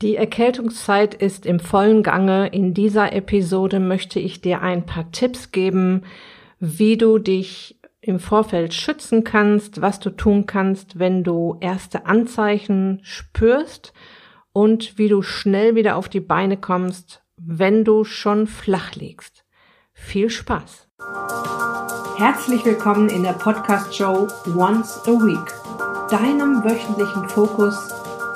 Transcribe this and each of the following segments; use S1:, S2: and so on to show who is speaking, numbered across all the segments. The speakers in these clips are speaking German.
S1: Die Erkältungszeit ist im vollen Gange. In dieser Episode möchte ich dir ein paar Tipps geben, wie du dich im Vorfeld schützen kannst, was du tun kannst, wenn du erste Anzeichen spürst und wie du schnell wieder auf die Beine kommst, wenn du schon flach liegst. Viel Spaß! Herzlich willkommen in der Podcast-Show Once a Week, deinem wöchentlichen Fokus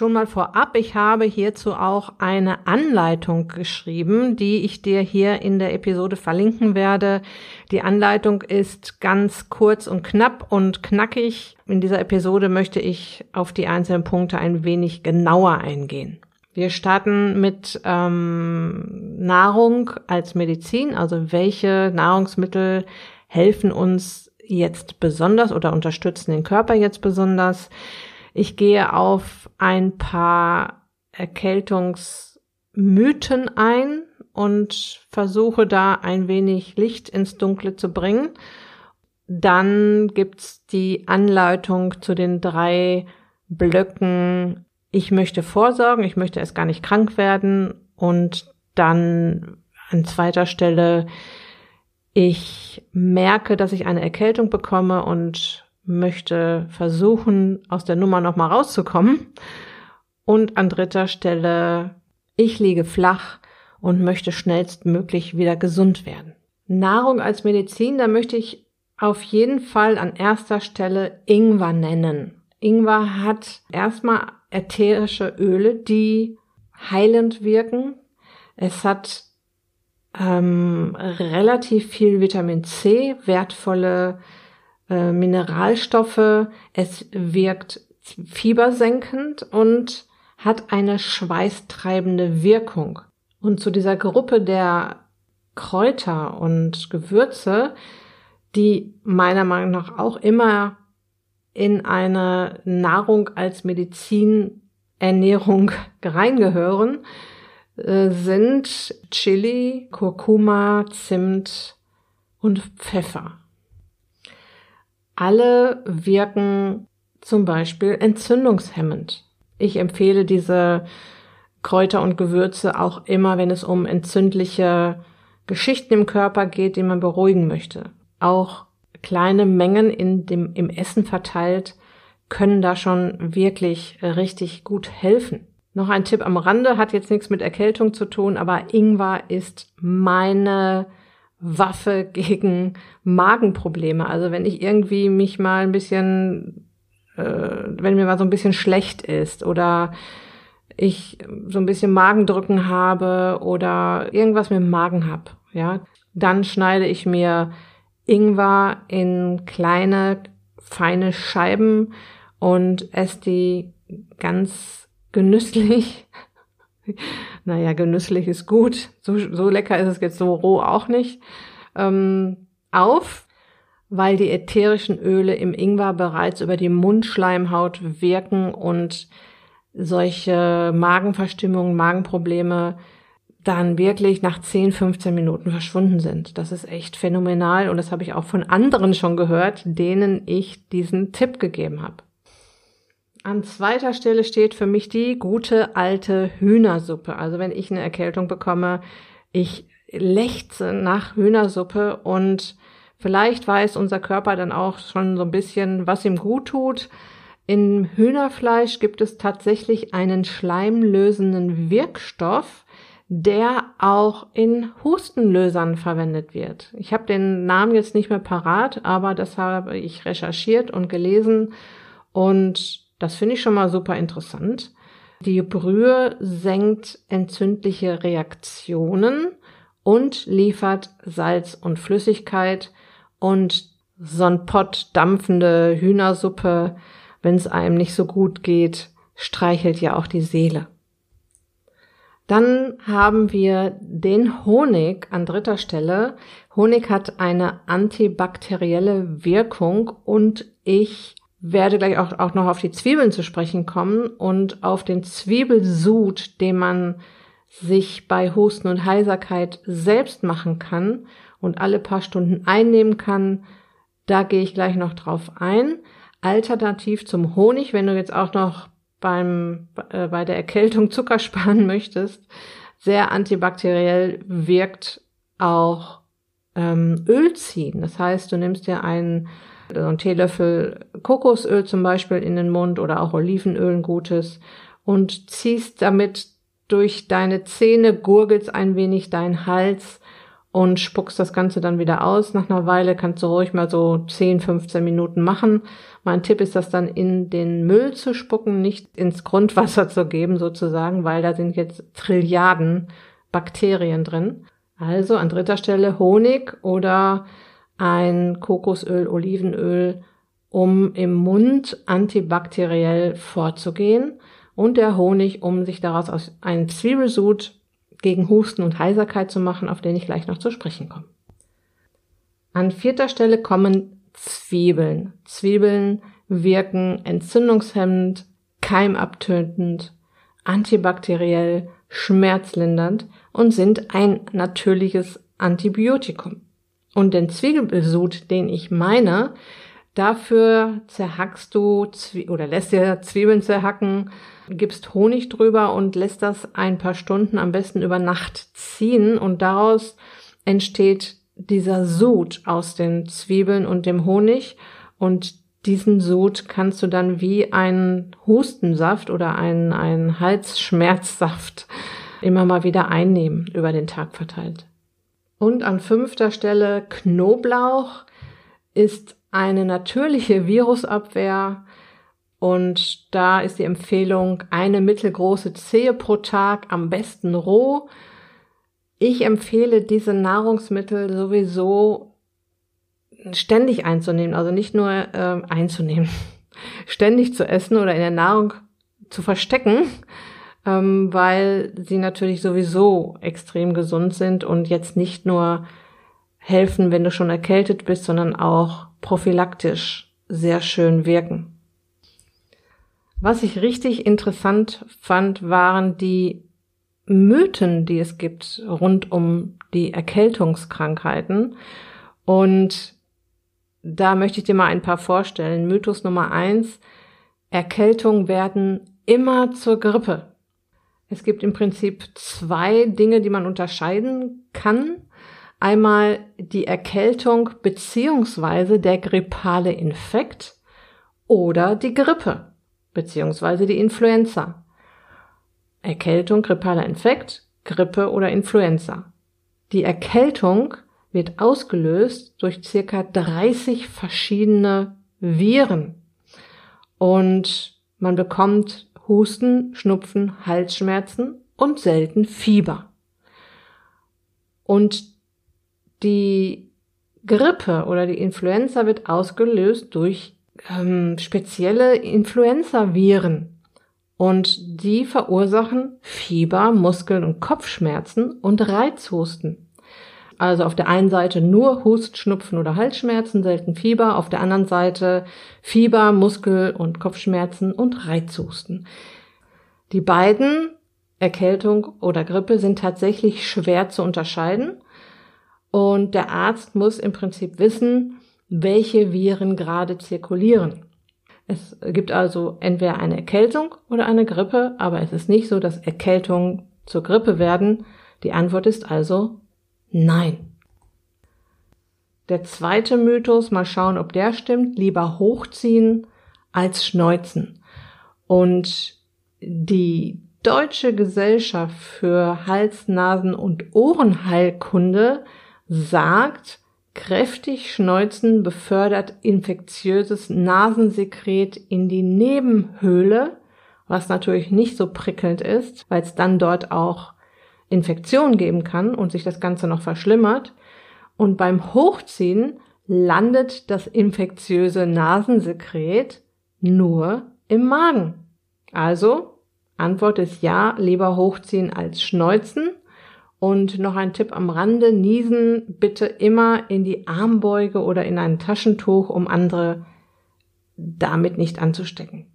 S1: Schon mal vorab, ich habe hierzu auch eine Anleitung geschrieben, die ich dir hier in der Episode verlinken werde. Die Anleitung ist ganz kurz und knapp und knackig. In dieser Episode möchte ich auf die einzelnen Punkte ein wenig genauer eingehen. Wir starten mit ähm, Nahrung als Medizin, also welche Nahrungsmittel helfen uns jetzt besonders oder unterstützen den Körper jetzt besonders. Ich gehe auf ein paar Erkältungsmythen ein und versuche da ein wenig Licht ins Dunkle zu bringen. Dann gibt's die Anleitung zu den drei Blöcken. Ich möchte vorsorgen, ich möchte erst gar nicht krank werden und dann an zweiter Stelle ich merke, dass ich eine Erkältung bekomme und möchte versuchen, aus der Nummer nochmal rauszukommen. Und an dritter Stelle, ich liege flach und möchte schnellstmöglich wieder gesund werden. Nahrung als Medizin, da möchte ich auf jeden Fall an erster Stelle Ingwer nennen. Ingwer hat erstmal ätherische Öle, die heilend wirken. Es hat ähm, relativ viel Vitamin C, wertvolle äh, Mineralstoffe, es wirkt fiebersenkend und hat eine schweißtreibende Wirkung. Und zu dieser Gruppe der Kräuter und Gewürze, die meiner Meinung nach auch immer in eine Nahrung als Medizinernährung reingehören, äh, sind Chili, Kurkuma, Zimt und Pfeffer. Alle wirken zum Beispiel entzündungshemmend. Ich empfehle diese Kräuter und Gewürze auch immer, wenn es um entzündliche Geschichten im Körper geht, die man beruhigen möchte. Auch kleine Mengen in dem, im Essen verteilt können da schon wirklich richtig gut helfen. Noch ein Tipp am Rande, hat jetzt nichts mit Erkältung zu tun, aber Ingwer ist meine Waffe gegen Magenprobleme. Also wenn ich irgendwie mich mal ein bisschen, äh, wenn mir mal so ein bisschen schlecht ist oder ich so ein bisschen Magendrücken habe oder irgendwas mit dem Magen hab, ja, dann schneide ich mir Ingwer in kleine, feine Scheiben und esse die ganz genüsslich naja, genüsslich ist gut. So, so lecker ist es jetzt so roh auch nicht. Ähm, auf, weil die ätherischen Öle im Ingwer bereits über die Mundschleimhaut wirken und solche Magenverstimmungen, Magenprobleme dann wirklich nach 10, 15 Minuten verschwunden sind. Das ist echt phänomenal und das habe ich auch von anderen schon gehört, denen ich diesen Tipp gegeben habe. An zweiter Stelle steht für mich die gute alte Hühnersuppe. Also wenn ich eine Erkältung bekomme, ich lechze nach Hühnersuppe und vielleicht weiß unser Körper dann auch schon so ein bisschen, was ihm gut tut. Im Hühnerfleisch gibt es tatsächlich einen schleimlösenden Wirkstoff, der auch in Hustenlösern verwendet wird. Ich habe den Namen jetzt nicht mehr parat, aber das habe ich recherchiert und gelesen und das finde ich schon mal super interessant. Die Brühe senkt entzündliche Reaktionen und liefert Salz und Flüssigkeit und so ein Pott dampfende Hühnersuppe, wenn es einem nicht so gut geht, streichelt ja auch die Seele. Dann haben wir den Honig an dritter Stelle. Honig hat eine antibakterielle Wirkung und ich werde gleich auch, auch noch auf die Zwiebeln zu sprechen kommen und auf den Zwiebelsud, den man sich bei Husten und Heiserkeit selbst machen kann und alle paar Stunden einnehmen kann. Da gehe ich gleich noch drauf ein. Alternativ zum Honig, wenn du jetzt auch noch beim, äh, bei der Erkältung Zucker sparen möchtest, sehr antibakteriell wirkt auch ähm, Öl ziehen. Das heißt, du nimmst dir einen, so einen Teelöffel Kokosöl zum Beispiel in den Mund oder auch Olivenöl ein gutes und ziehst damit durch deine Zähne, gurgelst ein wenig deinen Hals und spuckst das Ganze dann wieder aus. Nach einer Weile kannst du ruhig mal so 10, 15 Minuten machen. Mein Tipp ist, das dann in den Müll zu spucken, nicht ins Grundwasser zu geben sozusagen, weil da sind jetzt Trilliarden Bakterien drin. Also an dritter Stelle Honig oder ein Kokosöl, Olivenöl, um im Mund antibakteriell vorzugehen und der Honig, um sich daraus aus einen Zwiebelsud gegen Husten und Heiserkeit zu machen, auf den ich gleich noch zu sprechen komme. An vierter Stelle kommen Zwiebeln. Zwiebeln wirken entzündungshemmend, keimabtötend, antibakteriell, schmerzlindernd und sind ein natürliches Antibiotikum. Und den Zwiebelsud, den ich meine, dafür zerhackst du Zwie oder lässt dir Zwiebeln zerhacken, gibst Honig drüber und lässt das ein paar Stunden am besten über Nacht ziehen und daraus entsteht dieser Sud aus den Zwiebeln und dem Honig und diesen Sud kannst du dann wie einen Hustensaft oder einen, einen Halsschmerzsaft immer mal wieder einnehmen, über den Tag verteilt. Und an fünfter Stelle Knoblauch ist eine natürliche Virusabwehr und da ist die Empfehlung eine mittelgroße Zehe pro Tag, am besten roh. Ich empfehle diese Nahrungsmittel sowieso ständig einzunehmen, also nicht nur äh, einzunehmen, ständig zu essen oder in der Nahrung zu verstecken, ähm, weil sie natürlich sowieso extrem gesund sind und jetzt nicht nur helfen, wenn du schon erkältet bist, sondern auch prophylaktisch sehr schön wirken. Was ich richtig interessant fand, waren die Mythen, die es gibt rund um die Erkältungskrankheiten. Und da möchte ich dir mal ein paar vorstellen. Mythos Nummer eins. Erkältungen werden immer zur Grippe. Es gibt im Prinzip zwei Dinge, die man unterscheiden kann. Einmal die Erkältung beziehungsweise der grippale Infekt oder die Grippe beziehungsweise die Influenza. Erkältung, grippaler Infekt, Grippe oder Influenza. Die Erkältung wird ausgelöst durch circa 30 verschiedene Viren und man bekommt Husten, Schnupfen, Halsschmerzen und selten Fieber. Und die Grippe oder die Influenza wird ausgelöst durch ähm, spezielle Influenza-Viren und die verursachen Fieber, Muskeln- und Kopfschmerzen und Reizhusten. Also auf der einen Seite nur Hust, Schnupfen oder Halsschmerzen, selten Fieber, auf der anderen Seite Fieber, Muskel- und Kopfschmerzen und Reizhusten. Die beiden, Erkältung oder Grippe, sind tatsächlich schwer zu unterscheiden und der Arzt muss im Prinzip wissen, welche Viren gerade zirkulieren. Es gibt also entweder eine Erkältung oder eine Grippe, aber es ist nicht so, dass Erkältungen zur Grippe werden. Die Antwort ist also nein. Der zweite Mythos, mal schauen, ob der stimmt, lieber hochziehen als schneuzen. Und die Deutsche Gesellschaft für Hals-, Nasen- und Ohrenheilkunde sagt, Kräftig schneuzen befördert infektiöses Nasensekret in die Nebenhöhle, was natürlich nicht so prickelnd ist, weil es dann dort auch Infektion geben kann und sich das Ganze noch verschlimmert. Und beim Hochziehen landet das infektiöse Nasensekret nur im Magen. Also Antwort ist ja, lieber hochziehen als schneuzen. Und noch ein Tipp am Rande, niesen bitte immer in die Armbeuge oder in ein Taschentuch, um andere damit nicht anzustecken.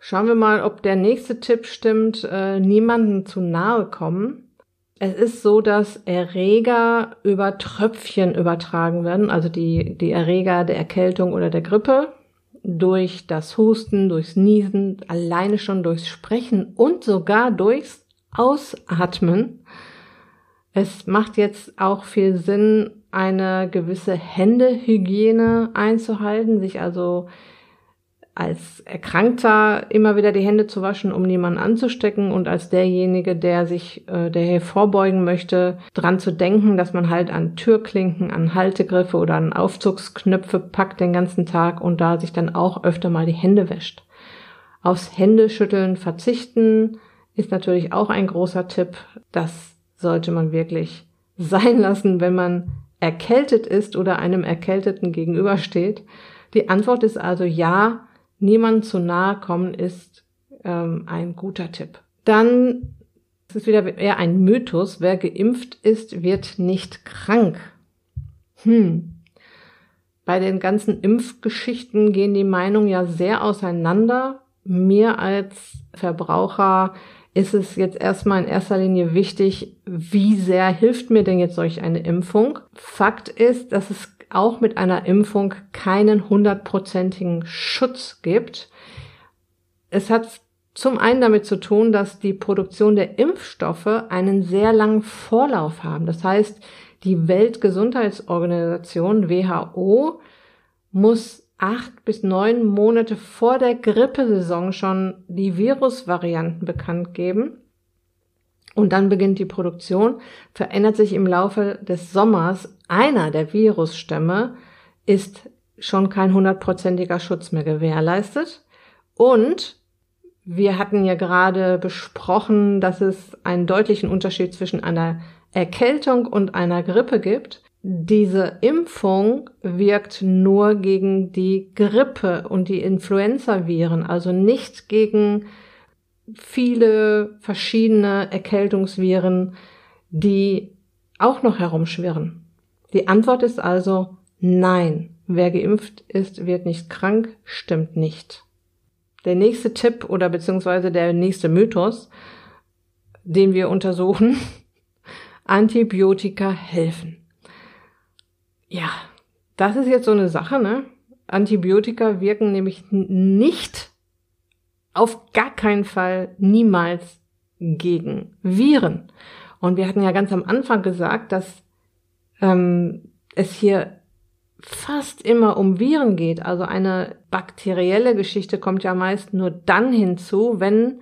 S1: Schauen wir mal, ob der nächste Tipp stimmt, äh, niemanden zu nahe kommen. Es ist so, dass Erreger über Tröpfchen übertragen werden, also die, die Erreger der Erkältung oder der Grippe, durch das Husten, durchs Niesen, alleine schon durchs Sprechen und sogar durchs Ausatmen. Es macht jetzt auch viel Sinn, eine gewisse Händehygiene einzuhalten, sich also als Erkrankter immer wieder die Hände zu waschen, um niemanden anzustecken und als derjenige, der sich, äh, der hier vorbeugen möchte, dran zu denken, dass man halt an Türklinken, an Haltegriffe oder an Aufzugsknöpfe packt den ganzen Tag und da sich dann auch öfter mal die Hände wäscht. Aufs Händeschütteln verzichten ist natürlich auch ein großer Tipp. Das sollte man wirklich sein lassen, wenn man erkältet ist oder einem Erkälteten gegenübersteht. Die Antwort ist also ja, niemand zu nahe kommen ist ähm, ein guter Tipp. Dann es ist wieder eher ein Mythos. Wer geimpft ist, wird nicht krank. Hm. Bei den ganzen Impfgeschichten gehen die Meinungen ja sehr auseinander. Mir als Verbraucher ist es jetzt erstmal in erster Linie wichtig, wie sehr hilft mir denn jetzt solch eine Impfung? Fakt ist, dass es auch mit einer Impfung keinen hundertprozentigen Schutz gibt. Es hat zum einen damit zu tun, dass die Produktion der Impfstoffe einen sehr langen Vorlauf haben. Das heißt, die Weltgesundheitsorganisation WHO muss acht bis neun Monate vor der Grippesaison schon die Virusvarianten bekannt geben. Und dann beginnt die Produktion, verändert sich im Laufe des Sommers einer der Virusstämme, ist schon kein hundertprozentiger Schutz mehr gewährleistet. Und wir hatten ja gerade besprochen, dass es einen deutlichen Unterschied zwischen einer Erkältung und einer Grippe gibt. Diese Impfung wirkt nur gegen die Grippe und die Influenzaviren, also nicht gegen viele verschiedene Erkältungsviren, die auch noch herumschwirren. Die Antwort ist also nein. Wer geimpft ist, wird nicht krank, stimmt nicht. Der nächste Tipp oder beziehungsweise der nächste Mythos, den wir untersuchen, Antibiotika helfen. Ja, das ist jetzt so eine Sache, ne? Antibiotika wirken nämlich nicht auf gar keinen Fall niemals gegen Viren. Und wir hatten ja ganz am Anfang gesagt, dass ähm, es hier fast immer um Viren geht. Also eine bakterielle Geschichte kommt ja meist nur dann hinzu, wenn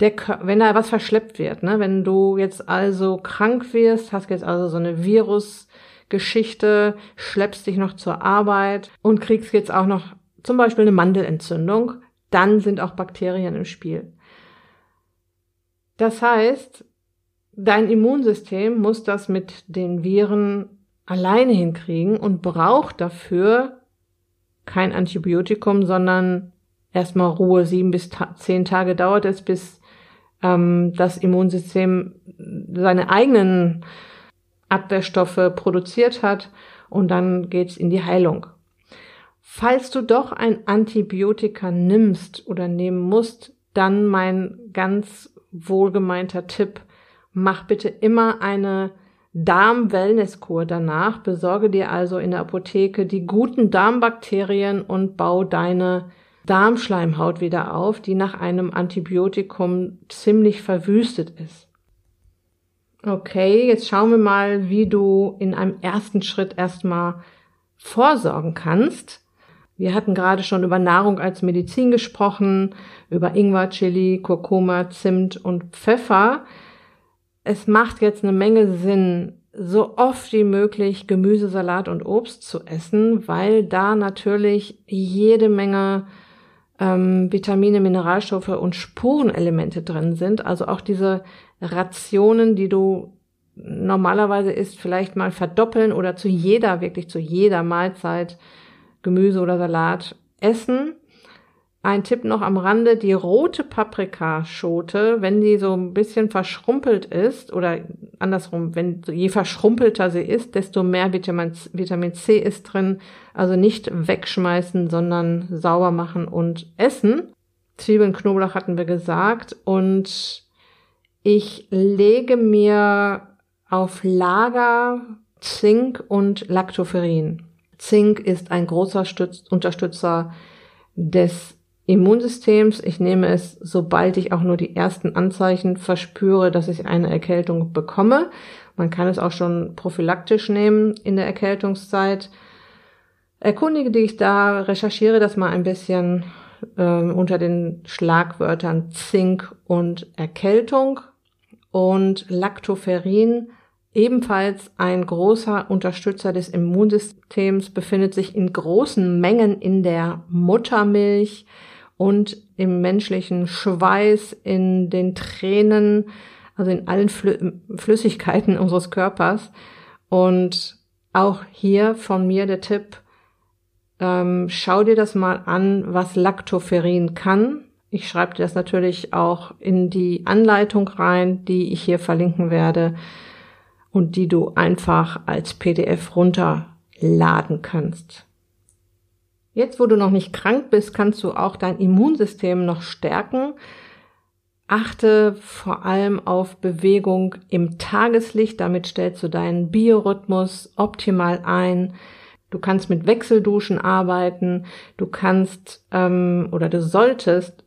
S1: der, wenn da was verschleppt wird. Ne? Wenn du jetzt also krank wirst, hast jetzt also so eine Virusgeschichte, schleppst dich noch zur Arbeit und kriegst jetzt auch noch zum Beispiel eine Mandelentzündung, dann sind auch Bakterien im Spiel. Das heißt, dein Immunsystem muss das mit den Viren alleine hinkriegen und braucht dafür kein Antibiotikum, sondern erstmal Ruhe. Sieben bis zehn Tage dauert es, bis ähm, das Immunsystem seine eigenen Abwehrstoffe produziert hat und dann geht's in die Heilung. Falls du doch ein Antibiotika nimmst oder nehmen musst, dann mein ganz wohlgemeinter Tipp, mach bitte immer eine Darm-Wellness-Kur danach. Besorge dir also in der Apotheke die guten Darmbakterien und bau deine Darmschleimhaut wieder auf, die nach einem Antibiotikum ziemlich verwüstet ist. Okay, jetzt schauen wir mal, wie du in einem ersten Schritt erstmal vorsorgen kannst. Wir hatten gerade schon über Nahrung als Medizin gesprochen, über Ingwer, Chili, Kurkuma, Zimt und Pfeffer. Es macht jetzt eine Menge Sinn, so oft wie möglich Gemüse, Salat und Obst zu essen, weil da natürlich jede Menge ähm, Vitamine, Mineralstoffe und Spurenelemente drin sind. Also auch diese Rationen, die du normalerweise isst, vielleicht mal verdoppeln oder zu jeder, wirklich zu jeder Mahlzeit Gemüse oder Salat essen. ein Tipp noch am Rande, die rote Paprikaschote, wenn die so ein bisschen verschrumpelt ist oder andersrum, wenn je verschrumpelter sie ist, desto mehr Vitamin, Vitamin C ist drin. Also nicht wegschmeißen, sondern sauber machen und essen. Zwiebeln, Knoblauch hatten wir gesagt und ich lege mir auf Lager Zink und Lactoferrin. Zink ist ein großer Stütz Unterstützer des Immunsystems. Ich nehme es, sobald ich auch nur die ersten Anzeichen verspüre, dass ich eine Erkältung bekomme. Man kann es auch schon prophylaktisch nehmen in der Erkältungszeit. Erkundige dich da, recherchiere das mal ein bisschen äh, unter den Schlagwörtern Zink und Erkältung. Und Lactoferrin, ebenfalls ein großer Unterstützer des Immunsystems, befindet sich in großen Mengen in der Muttermilch und im menschlichen Schweiß, in den Tränen, also in allen Flü Flüssigkeiten unseres Körpers. Und auch hier von mir der Tipp, ähm, schau dir das mal an, was Lactoferrin kann. Ich schreibe dir das natürlich auch in die Anleitung rein, die ich hier verlinken werde und die du einfach als PDF runterladen kannst. Jetzt, wo du noch nicht krank bist, kannst du auch dein Immunsystem noch stärken. Achte vor allem auf Bewegung im Tageslicht. Damit stellst du deinen Biorhythmus optimal ein. Du kannst mit Wechselduschen arbeiten. Du kannst ähm, oder du solltest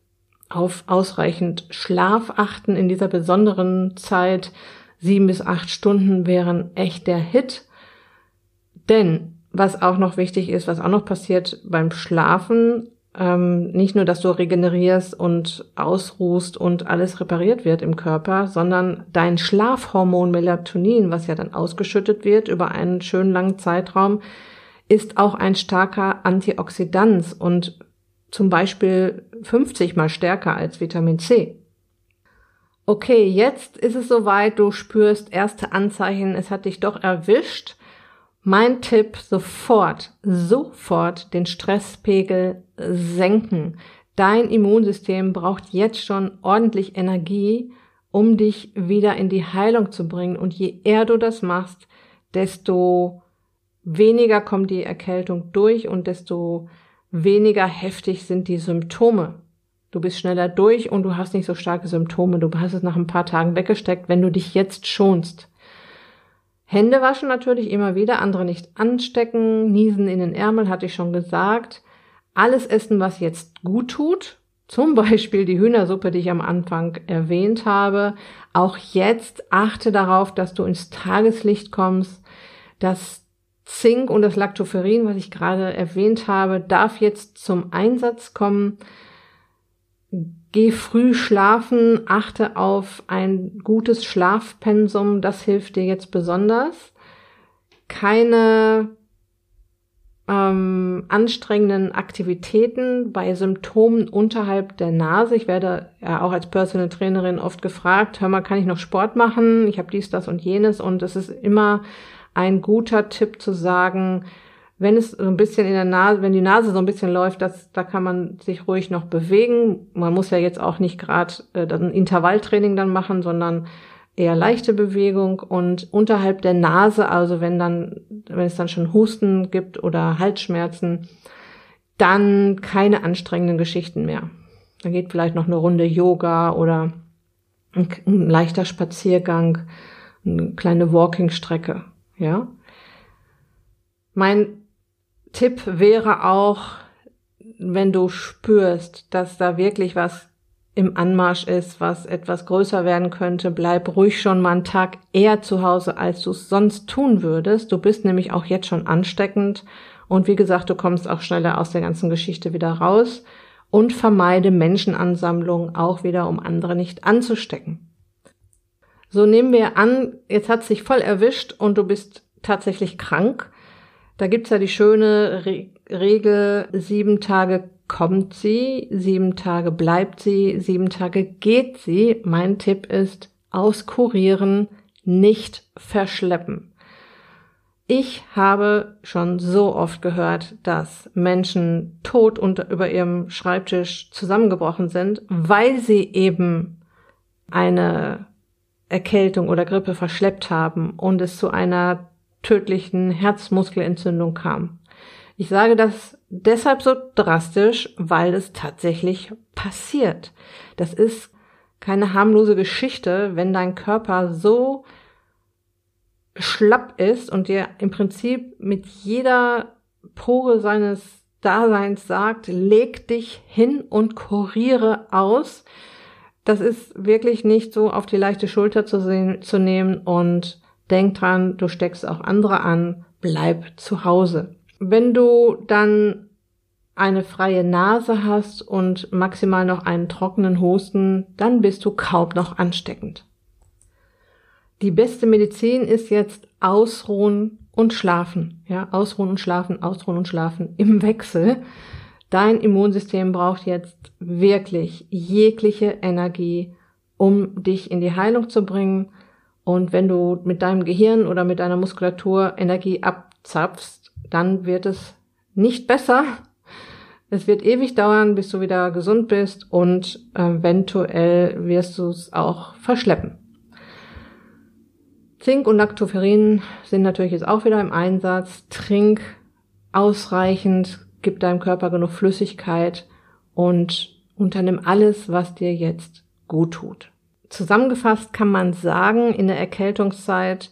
S1: auf ausreichend Schlaf achten in dieser besonderen Zeit. Sieben bis acht Stunden wären echt der Hit. Denn was auch noch wichtig ist, was auch noch passiert beim Schlafen, ähm, nicht nur, dass du regenerierst und ausruhst und alles repariert wird im Körper, sondern dein Schlafhormon Melatonin, was ja dann ausgeschüttet wird über einen schönen langen Zeitraum, ist auch ein starker Antioxidant und zum Beispiel 50 mal stärker als Vitamin C. Okay, jetzt ist es soweit, du spürst erste Anzeichen, es hat dich doch erwischt mein Tipp, sofort, sofort den Stresspegel senken. Dein Immunsystem braucht jetzt schon ordentlich Energie, um dich wieder in die Heilung zu bringen. Und je eher du das machst, desto weniger kommt die Erkältung durch und desto weniger heftig sind die Symptome. Du bist schneller durch und du hast nicht so starke Symptome. Du hast es nach ein paar Tagen weggesteckt, wenn du dich jetzt schonst. Hände waschen natürlich immer wieder, andere nicht anstecken, niesen in den Ärmel, hatte ich schon gesagt. Alles essen, was jetzt gut tut, zum Beispiel die Hühnersuppe, die ich am Anfang erwähnt habe. Auch jetzt achte darauf, dass du ins Tageslicht kommst. Das Zink und das Lactoferrin, was ich gerade erwähnt habe, darf jetzt zum Einsatz kommen. Geh früh schlafen, achte auf ein gutes Schlafpensum, das hilft dir jetzt besonders. Keine ähm, anstrengenden Aktivitäten bei Symptomen unterhalb der Nase. Ich werde ja auch als Personal Trainerin oft gefragt, hör mal, kann ich noch Sport machen? Ich habe dies, das und jenes und es ist immer ein guter Tipp zu sagen, wenn es so ein bisschen in der Nase, wenn die Nase so ein bisschen läuft, das, da kann man sich ruhig noch bewegen. Man muss ja jetzt auch nicht gerade äh, ein Intervalltraining dann machen, sondern eher leichte Bewegung und unterhalb der Nase, also wenn dann, wenn es dann schon Husten gibt oder Halsschmerzen, dann keine anstrengenden Geschichten mehr. Dann geht vielleicht noch eine Runde Yoga oder ein, ein leichter Spaziergang, eine kleine Walking-Strecke, ja. Mein Tipp wäre auch, wenn du spürst, dass da wirklich was im Anmarsch ist, was etwas größer werden könnte, bleib ruhig schon mal einen Tag eher zu Hause, als du es sonst tun würdest. Du bist nämlich auch jetzt schon ansteckend und wie gesagt, du kommst auch schneller aus der ganzen Geschichte wieder raus und vermeide Menschenansammlungen auch wieder, um andere nicht anzustecken. So nehmen wir an, jetzt hat sich voll erwischt und du bist tatsächlich krank da gibt's ja die schöne Re Regel, sieben Tage kommt sie, sieben Tage bleibt sie, sieben Tage geht sie. Mein Tipp ist, auskurieren, nicht verschleppen. Ich habe schon so oft gehört, dass Menschen tot unter, über ihrem Schreibtisch zusammengebrochen sind, weil sie eben eine Erkältung oder Grippe verschleppt haben und es zu einer tödlichen Herzmuskelentzündung kam. Ich sage das deshalb so drastisch, weil es tatsächlich passiert. Das ist keine harmlose Geschichte, wenn dein Körper so schlapp ist und dir im Prinzip mit jeder Pore seines Daseins sagt, leg dich hin und kuriere aus. Das ist wirklich nicht so auf die leichte Schulter zu, sehen, zu nehmen und denk dran, du steckst auch andere an, bleib zu Hause. Wenn du dann eine freie Nase hast und maximal noch einen trockenen Husten, dann bist du kaum noch ansteckend. Die beste Medizin ist jetzt ausruhen und schlafen. Ja, ausruhen und schlafen, ausruhen und schlafen im Wechsel. Dein Immunsystem braucht jetzt wirklich jegliche Energie, um dich in die Heilung zu bringen. Und wenn du mit deinem Gehirn oder mit deiner Muskulatur Energie abzapfst, dann wird es nicht besser. Es wird ewig dauern, bis du wieder gesund bist und eventuell wirst du es auch verschleppen. Zink und Lactoferrin sind natürlich jetzt auch wieder im Einsatz. Trink ausreichend, gib deinem Körper genug Flüssigkeit und unternimm alles, was dir jetzt gut tut. Zusammengefasst kann man sagen, in der Erkältungszeit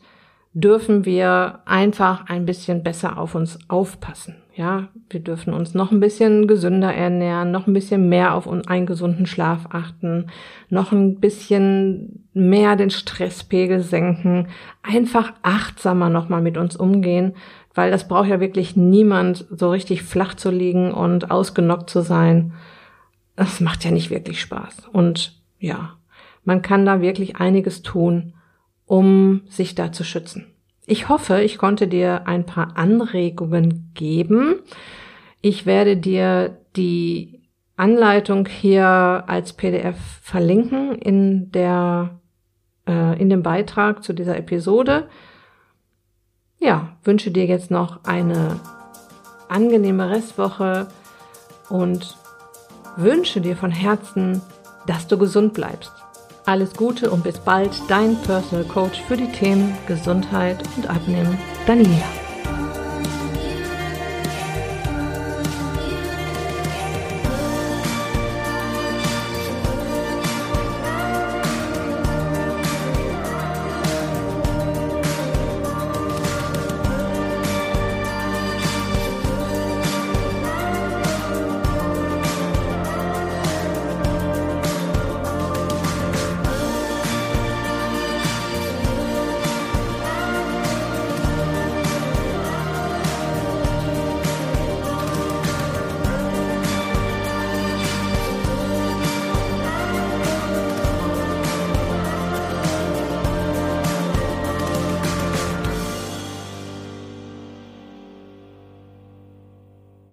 S1: dürfen wir einfach ein bisschen besser auf uns aufpassen. Ja, wir dürfen uns noch ein bisschen gesünder ernähren, noch ein bisschen mehr auf einen gesunden Schlaf achten, noch ein bisschen mehr den Stresspegel senken, einfach achtsamer nochmal mit uns umgehen, weil das braucht ja wirklich niemand, so richtig flach zu liegen und ausgenockt zu sein. Das macht ja nicht wirklich Spaß. Und ja, man kann da wirklich einiges tun, um sich da zu schützen. Ich hoffe, ich konnte dir ein paar Anregungen geben. Ich werde dir die Anleitung hier als PDF verlinken in der äh, in dem Beitrag zu dieser Episode. Ja, wünsche dir jetzt noch eine angenehme Restwoche und wünsche dir von Herzen, dass du gesund bleibst. Alles Gute und bis bald, dein Personal Coach für die Themen Gesundheit und Abnehmen, Daniela.